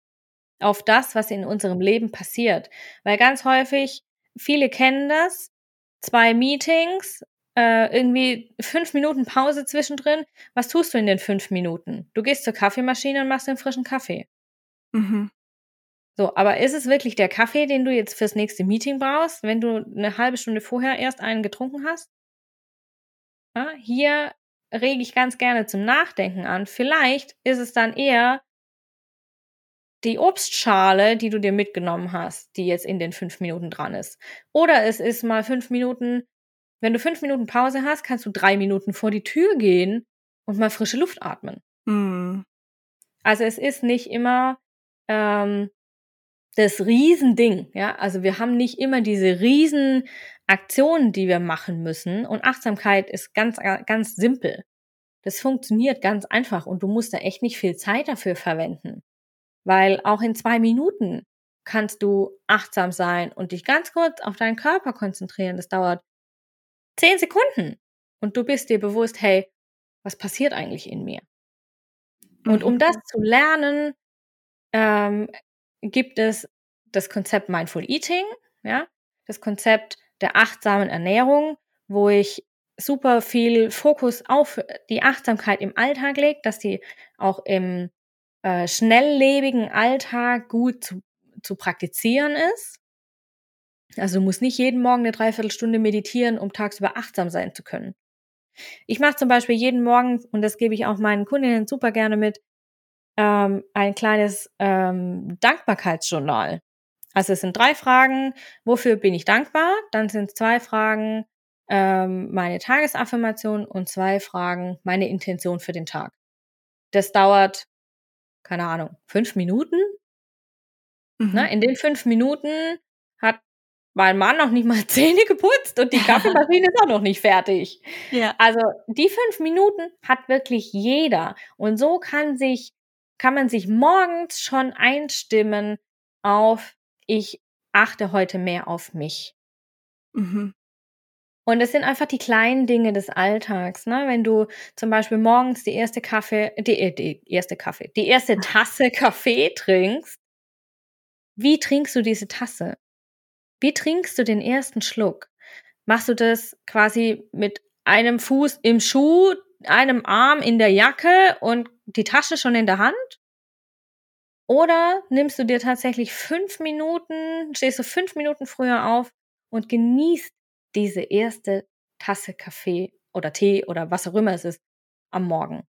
auf das, was in unserem Leben passiert. Weil ganz häufig, viele kennen das, zwei Meetings, äh, irgendwie fünf Minuten Pause zwischendrin. Was tust du in den fünf Minuten? Du gehst zur Kaffeemaschine und machst den frischen Kaffee. Mhm. So, aber ist es wirklich der Kaffee, den du jetzt fürs nächste Meeting brauchst, wenn du eine halbe Stunde vorher erst einen getrunken hast? Ja, hier rege ich ganz gerne zum Nachdenken an. Vielleicht ist es dann eher die Obstschale, die du dir mitgenommen hast, die jetzt in den fünf Minuten dran ist. Oder es ist mal fünf Minuten, wenn du fünf Minuten Pause hast, kannst du drei Minuten vor die Tür gehen und mal frische Luft atmen. Mhm. Also es ist nicht immer ähm, das Riesending, ja. Also wir haben nicht immer diese riesen Aktionen, die wir machen müssen. Und Achtsamkeit ist ganz, ganz simpel. Das funktioniert ganz einfach und du musst da echt nicht viel Zeit dafür verwenden. Weil auch in zwei Minuten kannst du achtsam sein und dich ganz kurz auf deinen Körper konzentrieren. Das dauert zehn Sekunden. Und du bist dir bewusst, hey, was passiert eigentlich in mir? Und um mhm. das zu lernen, ähm, gibt es das Konzept Mindful Eating, ja, das Konzept der achtsamen Ernährung, wo ich super viel Fokus auf die Achtsamkeit im Alltag lege, dass die auch im äh, schnelllebigen Alltag gut zu, zu praktizieren ist. Also du musst nicht jeden Morgen eine Dreiviertelstunde meditieren, um tagsüber achtsam sein zu können. Ich mache zum Beispiel jeden Morgen, und das gebe ich auch meinen Kundinnen super gerne mit, ähm, ein kleines ähm, Dankbarkeitsjournal. Also es sind drei Fragen, wofür bin ich dankbar? Dann sind es zwei Fragen, ähm, meine Tagesaffirmation und zwei Fragen, meine Intention für den Tag. Das dauert, keine Ahnung, fünf Minuten. Mhm. Na, in den fünf Minuten hat mein Mann noch nicht mal Zähne geputzt und die Kaffeemaschine ist auch noch nicht fertig. Ja. Also die fünf Minuten hat wirklich jeder. Und so kann sich, kann man sich morgens schon einstimmen auf ich achte heute mehr auf mich. Mhm. Und es sind einfach die kleinen Dinge des Alltags, ne? Wenn du zum Beispiel morgens die erste Kaffee, die, äh, die erste Kaffee, die erste Tasse Kaffee trinkst, wie trinkst du diese Tasse? Wie trinkst du den ersten Schluck? Machst du das quasi mit einem Fuß im Schuh, einem Arm in der Jacke und die Tasche schon in der Hand? Oder nimmst du dir tatsächlich fünf Minuten, stehst du fünf Minuten früher auf und genießt diese erste Tasse Kaffee oder Tee oder was auch immer es ist am Morgen.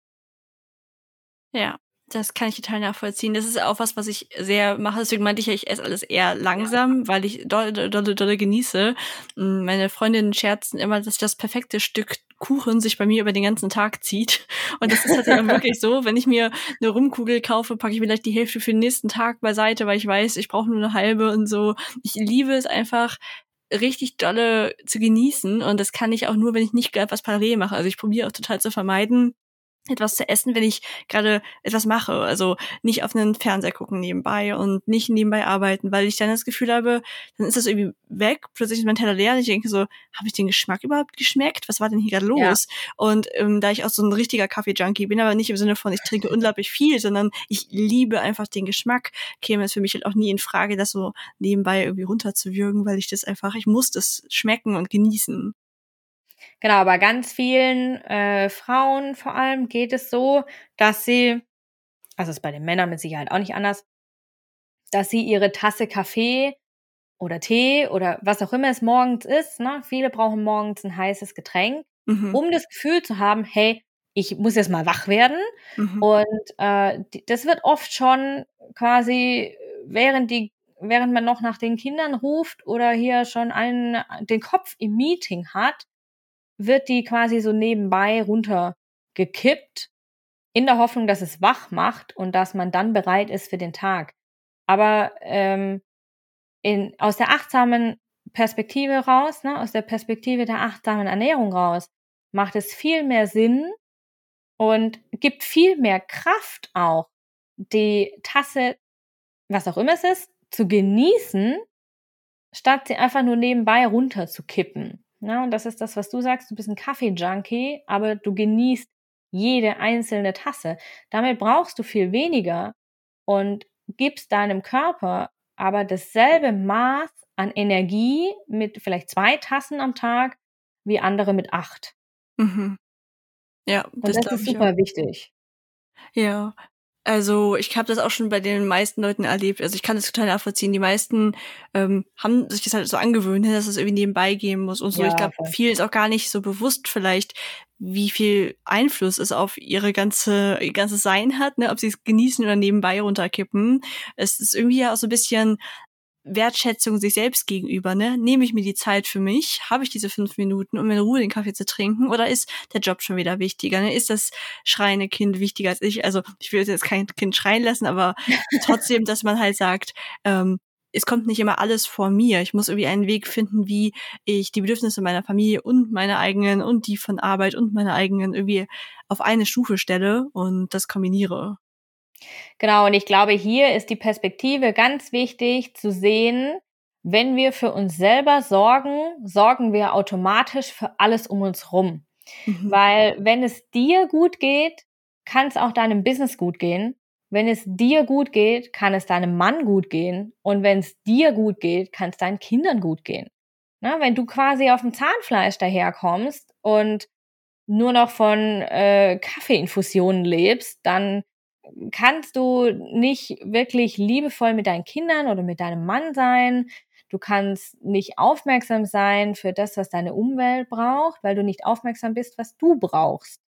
Ja, das kann ich total nachvollziehen. Das ist auch was, was ich sehr mache. Deswegen meinte ich ja, ich esse alles eher langsam, ja. weil ich dolle, dolle, dolle genieße. Mm, meine Freundinnen scherzen immer, dass das perfekte Stück Kuchen sich bei mir über den ganzen Tag zieht. Und das ist tatsächlich wirklich so, wenn ich mir eine Rumkugel kaufe, packe ich vielleicht die Hälfte für den nächsten Tag beiseite, weil ich weiß, ich brauche nur eine halbe und so. Ich liebe es einfach, richtig dolle zu genießen und das kann ich auch nur, wenn ich nicht gerade was parallel mache. Also ich probiere auch total zu vermeiden, etwas zu essen, wenn ich gerade etwas mache. Also nicht auf einen Fernseher gucken nebenbei und nicht nebenbei arbeiten, weil ich dann das Gefühl habe, dann ist das irgendwie weg, plötzlich ist mein Teller leer und ich denke so, habe ich den Geschmack überhaupt geschmeckt? Was war denn hier gerade los? Ja. Und ähm, da ich auch so ein richtiger Kaffee-Junkie bin, aber nicht im Sinne von, ich trinke unglaublich viel, sondern ich liebe einfach den Geschmack, käme es für mich halt auch nie in Frage, das so nebenbei irgendwie runterzuwürgen, weil ich das einfach, ich muss das schmecken und genießen. Genau, bei ganz vielen äh, Frauen vor allem geht es so, dass sie, also ist bei den Männern mit Sicherheit auch nicht anders, dass sie ihre Tasse Kaffee oder Tee oder was auch immer es morgens ist, ne? viele brauchen morgens ein heißes Getränk, mhm. um das Gefühl zu haben, hey, ich muss jetzt mal wach werden. Mhm. Und äh, das wird oft schon quasi, während die während man noch nach den Kindern ruft oder hier schon einen, den Kopf im Meeting hat, wird die quasi so nebenbei runtergekippt, in der Hoffnung, dass es wach macht und dass man dann bereit ist für den Tag. Aber ähm, in, aus der achtsamen Perspektive raus, ne, aus der Perspektive der achtsamen Ernährung raus, macht es viel mehr Sinn und gibt viel mehr Kraft auch, die Tasse, was auch immer es ist, zu genießen, statt sie einfach nur nebenbei runterzukippen. Ja, und das ist das, was du sagst. Du bist ein Kaffee-Junkie, aber du genießt jede einzelne Tasse. Damit brauchst du viel weniger und gibst deinem Körper aber dasselbe Maß an Energie mit vielleicht zwei Tassen am Tag wie andere mit acht. Mhm. Ja, Und das, glaub ist super auch. wichtig. Ja. Also ich habe das auch schon bei den meisten Leuten erlebt. Also ich kann das total nachvollziehen. Die meisten ähm, haben sich das halt so angewöhnt, ne, dass es irgendwie nebenbei gehen muss und so. ich Ja, glaube, voll. vielen ist auch gar nicht so bewusst vielleicht, wie viel Einfluss es auf ihre ganze ihr ganzes Sein hat, ne, ob sie es genießen oder nebenbei runterkippen. Es ist irgendwie ja auch so ein bisschen Wertschätzung sich selbst gegenüber, ne? Nehme ich mir die Zeit für mich? Habe ich diese fünf Minuten, um in Ruhe den Kaffee zu trinken? Oder ist der Job schon wieder wichtiger? Ne? Ist das schreiende Kind wichtiger als ich? Also ich will jetzt kein Kind schreien lassen, aber trotzdem, dass man halt sagt, ähm, es kommt nicht immer alles vor mir. Ich muss irgendwie einen Weg finden, wie ich die Bedürfnisse meiner Familie und meine eigenen und die von Arbeit und meine eigenen irgendwie auf eine Stufe stelle und das kombiniere. Genau, und ich glaube, hier ist die Perspektive ganz wichtig zu sehen, wenn wir für uns selber sorgen, sorgen wir automatisch für alles um uns rum. Mhm. Weil wenn es dir gut geht, kann es auch deinem Business gut gehen. Wenn es dir gut geht, kann es deinem Mann gut gehen. Und wenn es dir gut geht, kann es deinen Kindern gut gehen. Na, wenn du quasi auf dem Zahnfleisch daherkommst und nur noch von äh, Kaffeeinfusionen lebst, dann kannst du nicht wirklich liebevoll mit deinen Kindern oder mit deinem Mann sein. Du kannst nicht aufmerksam sein für das, was deine Umwelt braucht, weil du nicht aufmerksam bist, was du brauchst.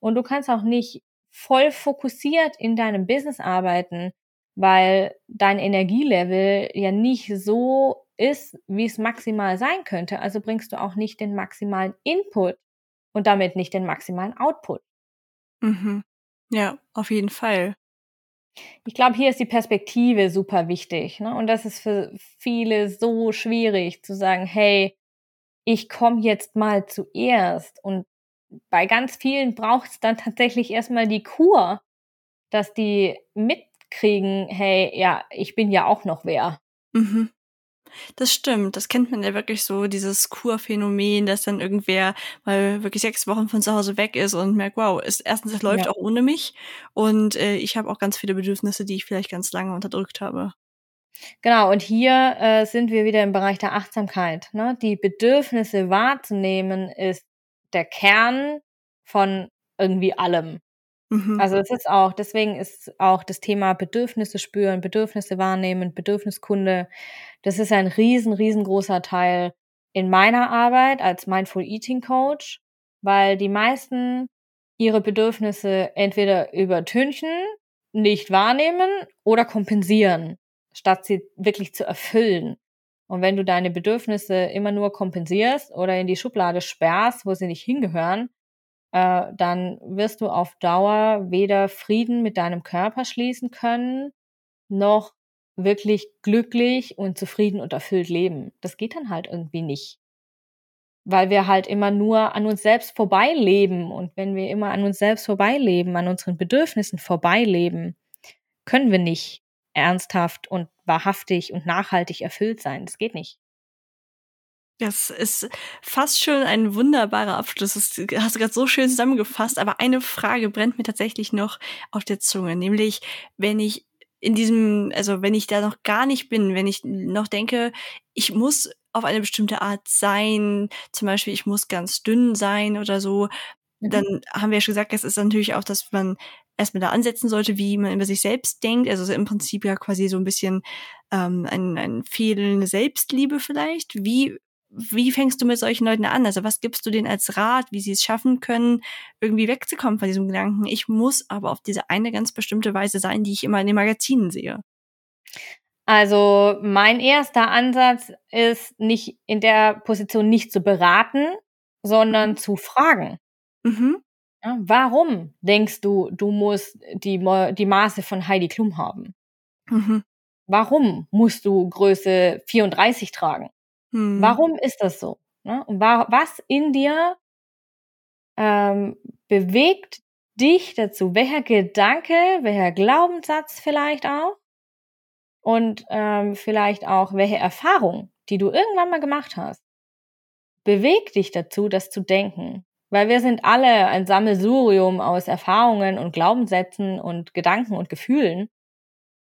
Und du kannst auch nicht voll fokussiert in deinem Business arbeiten, weil dein Energielevel ja nicht so ist, wie es maximal sein könnte. Also bringst du auch nicht den maximalen Input und damit nicht den maximalen Output. Mhm. Ja, auf jeden Fall. Ich glaube, hier ist die Perspektive super wichtig. Ne? Und das ist für viele so schwierig zu sagen, hey, ich komme jetzt mal zuerst. Und bei ganz vielen braucht es dann tatsächlich erstmal die Kur, dass die mitkriegen, hey, ja, ich bin ja auch noch wer. Mhm. Das stimmt, das kennt man ja wirklich so, dieses Kurphänomen, dass dann irgendwer mal wirklich sechs Wochen von zu Hause weg ist und merkt, wow, ist, erstens, es läuft Ja. auch ohne mich und äh, ich habe auch ganz viele Bedürfnisse, die ich vielleicht ganz lange unterdrückt habe. Genau, und hier äh, sind wir wieder im Bereich der Achtsamkeit. Ne? Die Bedürfnisse wahrzunehmen ist der Kern von irgendwie allem. Mhm. Also es ist auch, deswegen ist auch das Thema Bedürfnisse spüren, Bedürfnisse wahrnehmen, Bedürfniskunde, das ist ein riesen, riesengroßer Teil in meiner Arbeit als Mindful Eating Coach, weil die meisten ihre Bedürfnisse entweder übertünchen, nicht wahrnehmen oder kompensieren, statt sie wirklich zu erfüllen. Und wenn du deine Bedürfnisse immer nur kompensierst oder in die Schublade sperrst, wo sie nicht hingehören, äh, dann wirst du auf Dauer weder Frieden mit deinem Körper schließen können, noch wirklich glücklich und zufrieden und erfüllt leben. Das geht dann halt irgendwie nicht. Weil wir halt immer nur an uns selbst vorbeileben. Und wenn wir immer an uns selbst vorbeileben, an unseren Bedürfnissen vorbeileben, können wir nicht ernsthaft und wahrhaftig und nachhaltig erfüllt sein. Das geht nicht. Das ist fast schon ein wunderbarer Abschluss. Das hast du gerade so schön zusammengefasst. Aber eine Frage brennt mir tatsächlich noch auf der Zunge, nämlich wenn ich in diesem, also wenn ich da noch gar nicht bin, wenn ich noch denke, ich muss auf eine bestimmte Art sein, zum Beispiel ich muss ganz dünn sein oder so, Mhm. dann haben wir ja schon gesagt, es ist natürlich auch, dass man erstmal da ansetzen sollte, wie man über sich selbst denkt. Also im Prinzip ja quasi so ein bisschen ähm, ein, ein fehlende Selbstliebe vielleicht. Wie wie fängst du mit solchen Leuten an? Also was gibst du denen als Rat, wie sie es schaffen können, irgendwie wegzukommen von diesem Gedanken, ich muss aber auf diese eine ganz bestimmte Weise sein, die ich immer in den Magazinen sehe? Also mein erster Ansatz ist nicht in der Position nicht zu beraten, sondern Mhm. zu fragen. Mhm. Ja, warum denkst du, du musst die, die Maße von Heidi Klum haben? Mhm. Warum musst du Größe 34 tragen? Hm. Warum ist das so? Ne? Und wa was in dir ähm, bewegt dich dazu? Welcher Gedanke, welcher Glaubenssatz vielleicht auch? Und ähm, vielleicht auch welche Erfahrung, die du irgendwann mal gemacht hast, bewegt dich dazu, das zu denken. Weil wir sind alle ein Sammelsurium aus Erfahrungen und Glaubenssätzen und Gedanken und Gefühlen.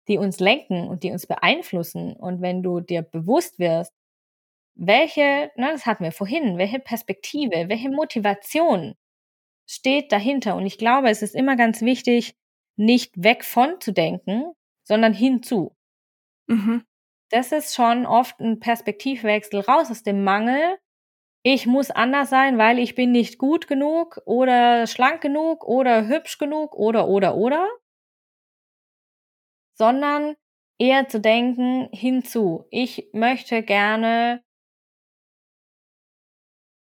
die uns lenken und die uns beeinflussen. Und wenn du dir bewusst wirst, welche, na, das hatten wir vorhin, welche Perspektive, welche Motivation steht dahinter. Und ich glaube, es ist immer ganz wichtig, nicht weg von zu denken, sondern hinzu. Mhm. Das ist schon oft ein Perspektivwechsel raus aus dem Mangel. Ich muss anders sein, weil ich bin nicht gut genug oder schlank genug oder hübsch genug oder oder oder, sondern eher zu denken hinzu. Ich möchte gerne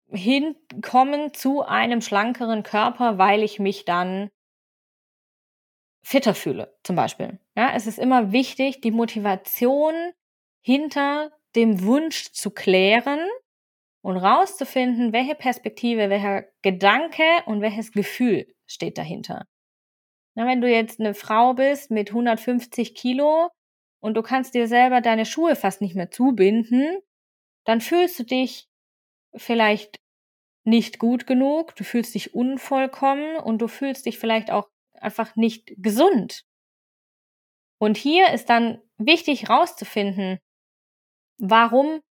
hinkommen zu einem schlankeren Körper, weil ich mich dann fitter fühle, zum Beispiel. Ja, es ist immer wichtig, die Motivation hinter dem Wunsch zu klären und rauszufinden, welche Perspektive, welcher Gedanke und welches Gefühl steht dahinter. Na, wenn du jetzt eine Frau bist mit 150 Kilo und du kannst dir selber deine Schuhe fast nicht mehr zubinden, dann fühlst du dich vielleicht nicht gut genug, du fühlst dich unvollkommen und du fühlst dich vielleicht auch einfach nicht gesund. Und hier ist dann wichtig rauszufinden, warum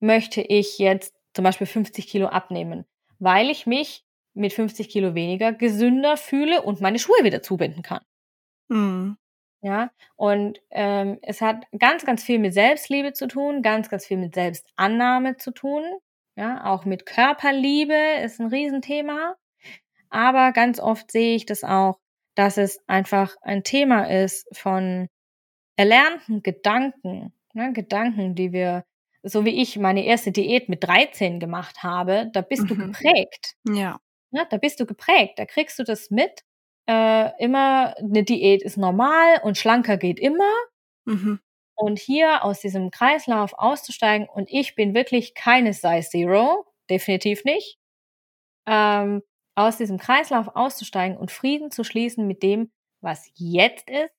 möchte ich jetzt zum Beispiel 50 Kilo abnehmen? Weil ich mich mit 50 Kilo weniger gesünder fühle und meine Schuhe wieder zubinden kann. Mhm. Ja, und ähm, es hat ganz, ganz viel mit Selbstliebe zu tun, ganz, ganz viel mit Selbstannahme zu tun. Ja, auch mit Körperliebe ist ein Riesenthema. Aber ganz oft sehe ich das auch, dass es einfach ein Thema ist von erlernten Gedanken, ne, Gedanken, die wir, so wie ich meine erste Diät mit 13 gemacht habe, da bist mhm. du geprägt. Ja. Ne, da bist du geprägt, da kriegst du das mit. Äh, immer eine Diät ist normal und schlanker geht immer. Mhm. Und hier aus diesem Kreislauf auszusteigen, und ich bin wirklich keine Size Zero, definitiv nicht, ähm, aus diesem Kreislauf auszusteigen und Frieden zu schließen mit dem, was jetzt ist,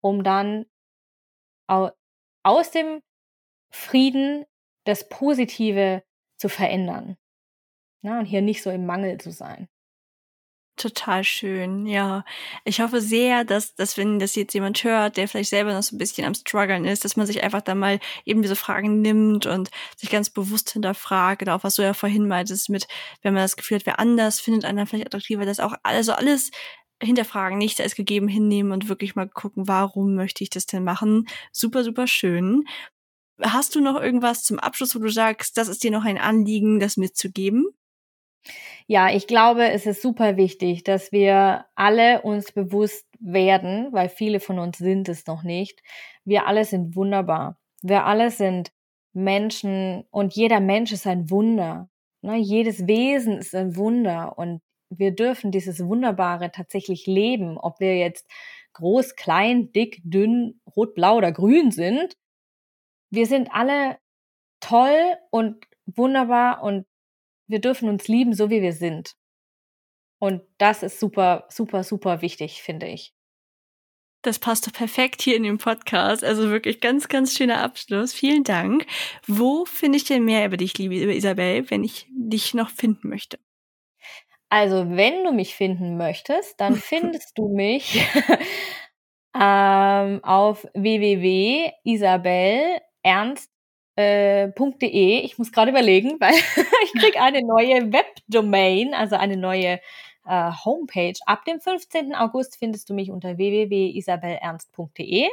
um dann aus dem Frieden das Positive zu verändern. Na, und hier nicht so im Mangel zu sein. Total schön, ja. Ich hoffe sehr, dass, dass wenn das jetzt jemand hört, der vielleicht selber noch so ein bisschen am struggeln ist, dass man sich einfach da mal eben diese Fragen nimmt und sich ganz bewusst hinterfragt, oder auch was du ja vorhin meintest mit, wenn man das Gefühl hat, wer anders findet einer vielleicht attraktiver, das auch, also alles hinterfragen, nicht als gegeben hinnehmen und wirklich mal gucken, warum möchte ich das denn machen. Super, super schön. Hast du noch irgendwas zum Abschluss, wo du sagst, das ist dir noch ein Anliegen, das mitzugeben? Ja, ich glaube, es ist super wichtig, dass wir alle uns bewusst werden, weil viele von uns sind es noch nicht. Wir alle sind wunderbar. Wir alle sind Menschen und jeder Mensch ist ein Wunder. Ne? Jedes Wesen ist ein Wunder und wir dürfen dieses Wunderbare tatsächlich leben, ob wir jetzt groß, klein, dick, dünn, rot, blau oder grün sind. Wir sind alle toll und wunderbar und wir dürfen uns lieben, so wie wir sind. Und das ist super, super, super wichtig, finde ich. Das passt doch perfekt hier in dem Podcast. Also wirklich ganz, ganz schöner Abschluss. Vielen Dank. Wo finde ich denn mehr über dich, liebe Isabel, wenn ich dich noch finden möchte? Also, wenn du mich finden möchtest, dann findest du mich ähm, auf www.isabelernst äh, .de. Ich muss gerade überlegen, weil ich kriege eine neue Webdomain, also eine neue äh, Homepage. Ab dem 15. August findest du mich unter www.isabelernst.de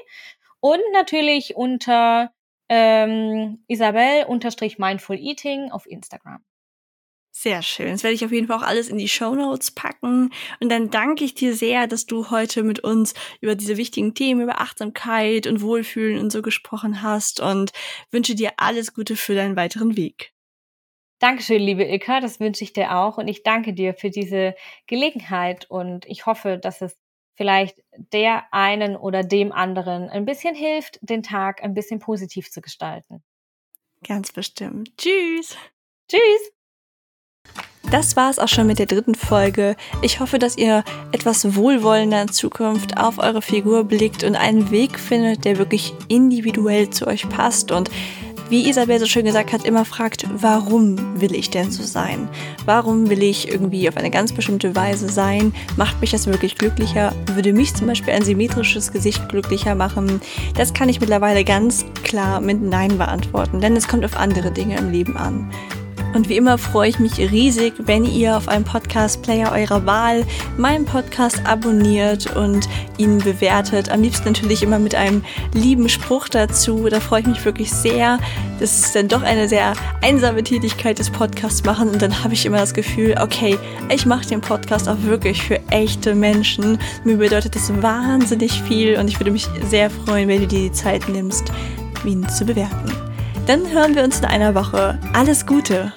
und natürlich unter ähm, Isabel-Mindful Eating auf Instagram. Sehr schön. Das werde ich auf jeden Fall auch alles in die Show Notes packen. Und dann danke ich dir sehr, dass du heute mit uns über diese wichtigen Themen, über Achtsamkeit und Wohlfühlen und so gesprochen hast und wünsche dir alles Gute für deinen weiteren Weg. Dankeschön, liebe Ilka. Das wünsche ich dir auch. Und ich danke dir für diese Gelegenheit. Und ich hoffe, dass es vielleicht der einen oder dem anderen ein bisschen hilft, den Tag ein bisschen positiv zu gestalten. Ganz bestimmt. Tschüss. Tschüss. Das war es auch schon mit der dritten Folge. Ich hoffe, dass ihr etwas wohlwollender in Zukunft auf eure Figur blickt und einen Weg findet, der wirklich individuell zu euch passt und wie Isabel so schön gesagt hat, immer fragt, warum will ich denn so sein? Warum will ich irgendwie auf eine ganz bestimmte Weise sein? Macht mich das wirklich glücklicher? Würde mich zum Beispiel ein symmetrisches Gesicht glücklicher machen? Das kann ich mittlerweile ganz klar mit Nein beantworten, denn es kommt auf andere Dinge im Leben an. Und wie immer freue ich mich riesig, wenn ihr auf einem Podcast-Player eurer Wahl meinen Podcast abonniert und ihn bewertet. Am liebsten natürlich immer mit einem lieben Spruch dazu. Da freue ich mich wirklich sehr. Das ist dann doch eine sehr einsame Tätigkeit des Podcasts machen. Und dann habe ich immer das Gefühl, okay, ich mache den Podcast auch wirklich für echte Menschen. Mir bedeutet das wahnsinnig viel und ich würde mich sehr freuen, wenn du dir die Zeit nimmst, ihn zu bewerten. Dann hören wir uns in einer Woche. Alles Gute!